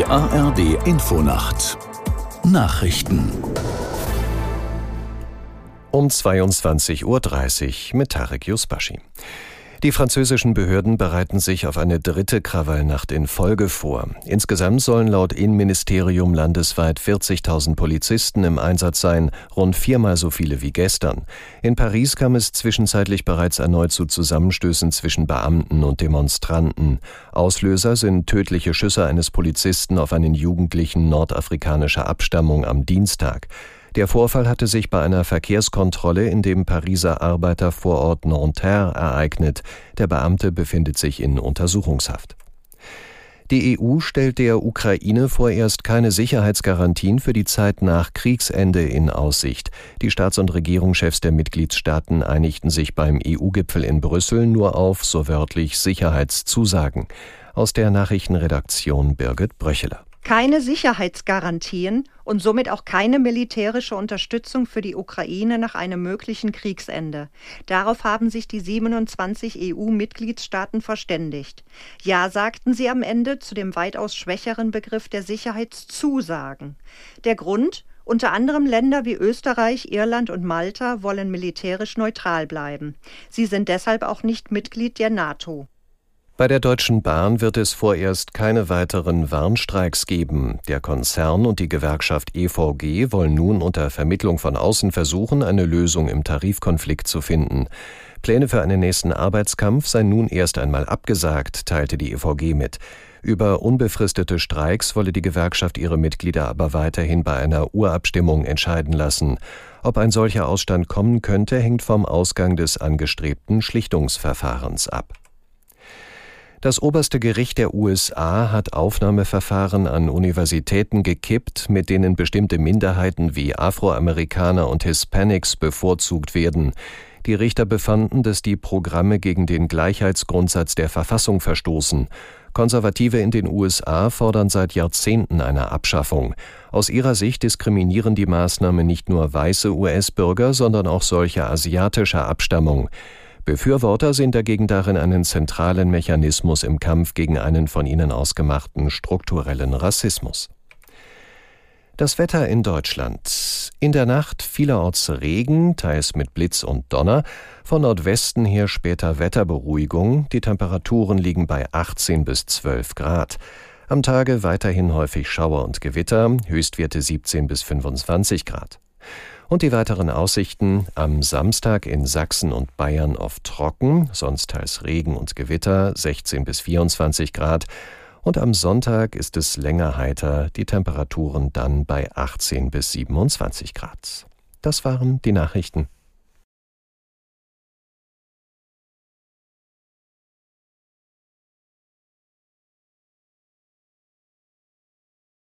Die ARD Infonacht Nachrichten um 22.30 Uhr mit Tarek Yusbashi. Die französischen Behörden bereiten sich auf eine dritte Krawallnacht in Folge vor. Insgesamt sollen laut Innenministerium landesweit 40.000 Polizisten im Einsatz sein, rund viermal so viele wie gestern. In Paris kam es zwischenzeitlich bereits erneut zu Zusammenstößen zwischen Beamten und Demonstranten. Auslöser sind tödliche Schüsse eines Polizisten auf einen Jugendlichen nordafrikanischer Abstammung am Dienstag. Der Vorfall hatte sich bei einer Verkehrskontrolle in dem Pariser Arbeitervorort Nanterre ereignet. Der Beamte befindet sich in Untersuchungshaft. Die EU stellt der Ukraine vorerst keine Sicherheitsgarantien für die Zeit nach Kriegsende in Aussicht. Die Staats- und Regierungschefs der Mitgliedstaaten einigten sich beim EU-Gipfel in Brüssel nur auf, so wörtlich, Sicherheitszusagen. Aus der Nachrichtenredaktion Birgit Bröcheler keine Sicherheitsgarantien und somit auch keine militärische Unterstützung für die Ukraine nach einem möglichen Kriegsende. Darauf haben sich die 27 EU-Mitgliedstaaten verständigt. Ja, sagten sie am Ende zu dem weitaus schwächeren Begriff der Sicherheitszusagen. Der Grund? Unter anderem Länder wie Österreich, Irland und Malta wollen militärisch neutral bleiben. Sie sind deshalb auch nicht Mitglied der NATO. Bei der Deutschen Bahn wird es vorerst keine weiteren Warnstreiks geben. Der Konzern und die Gewerkschaft EVG wollen nun unter Vermittlung von außen versuchen, eine Lösung im Tarifkonflikt zu finden. Pläne für einen nächsten Arbeitskampf seien nun erst einmal abgesagt, teilte die EVG mit. Über unbefristete Streiks wolle die Gewerkschaft ihre Mitglieder aber weiterhin bei einer Urabstimmung entscheiden lassen. Ob ein solcher Ausstand kommen könnte, hängt vom Ausgang des angestrebten Schlichtungsverfahrens ab. Das oberste Gericht der USA hat Aufnahmeverfahren an Universitäten gekippt, mit denen bestimmte Minderheiten wie Afroamerikaner und Hispanics bevorzugt werden. Die Richter befanden, dass die Programme gegen den Gleichheitsgrundsatz der Verfassung verstoßen. Konservative in den USA fordern seit Jahrzehnten eine Abschaffung. Aus ihrer Sicht diskriminieren die Maßnahmen nicht nur weiße US-Bürger, sondern auch solche asiatischer Abstammung. Befürworter sehen dagegen darin einen zentralen Mechanismus im Kampf gegen einen von ihnen ausgemachten strukturellen Rassismus. Das Wetter in Deutschland. In der Nacht vielerorts Regen, teils mit Blitz und Donner. Von Nordwesten her später Wetterberuhigung. Die Temperaturen liegen bei 18 bis 12 Grad. Am Tage weiterhin häufig Schauer und Gewitter, Höchstwerte 17 bis 25 Grad. Und die weiteren Aussichten am Samstag in Sachsen und Bayern oft trocken, sonst teils Regen und Gewitter 16 bis 24 Grad. Und am Sonntag ist es länger heiter, die Temperaturen dann bei 18 bis 27 Grad. Das waren die Nachrichten.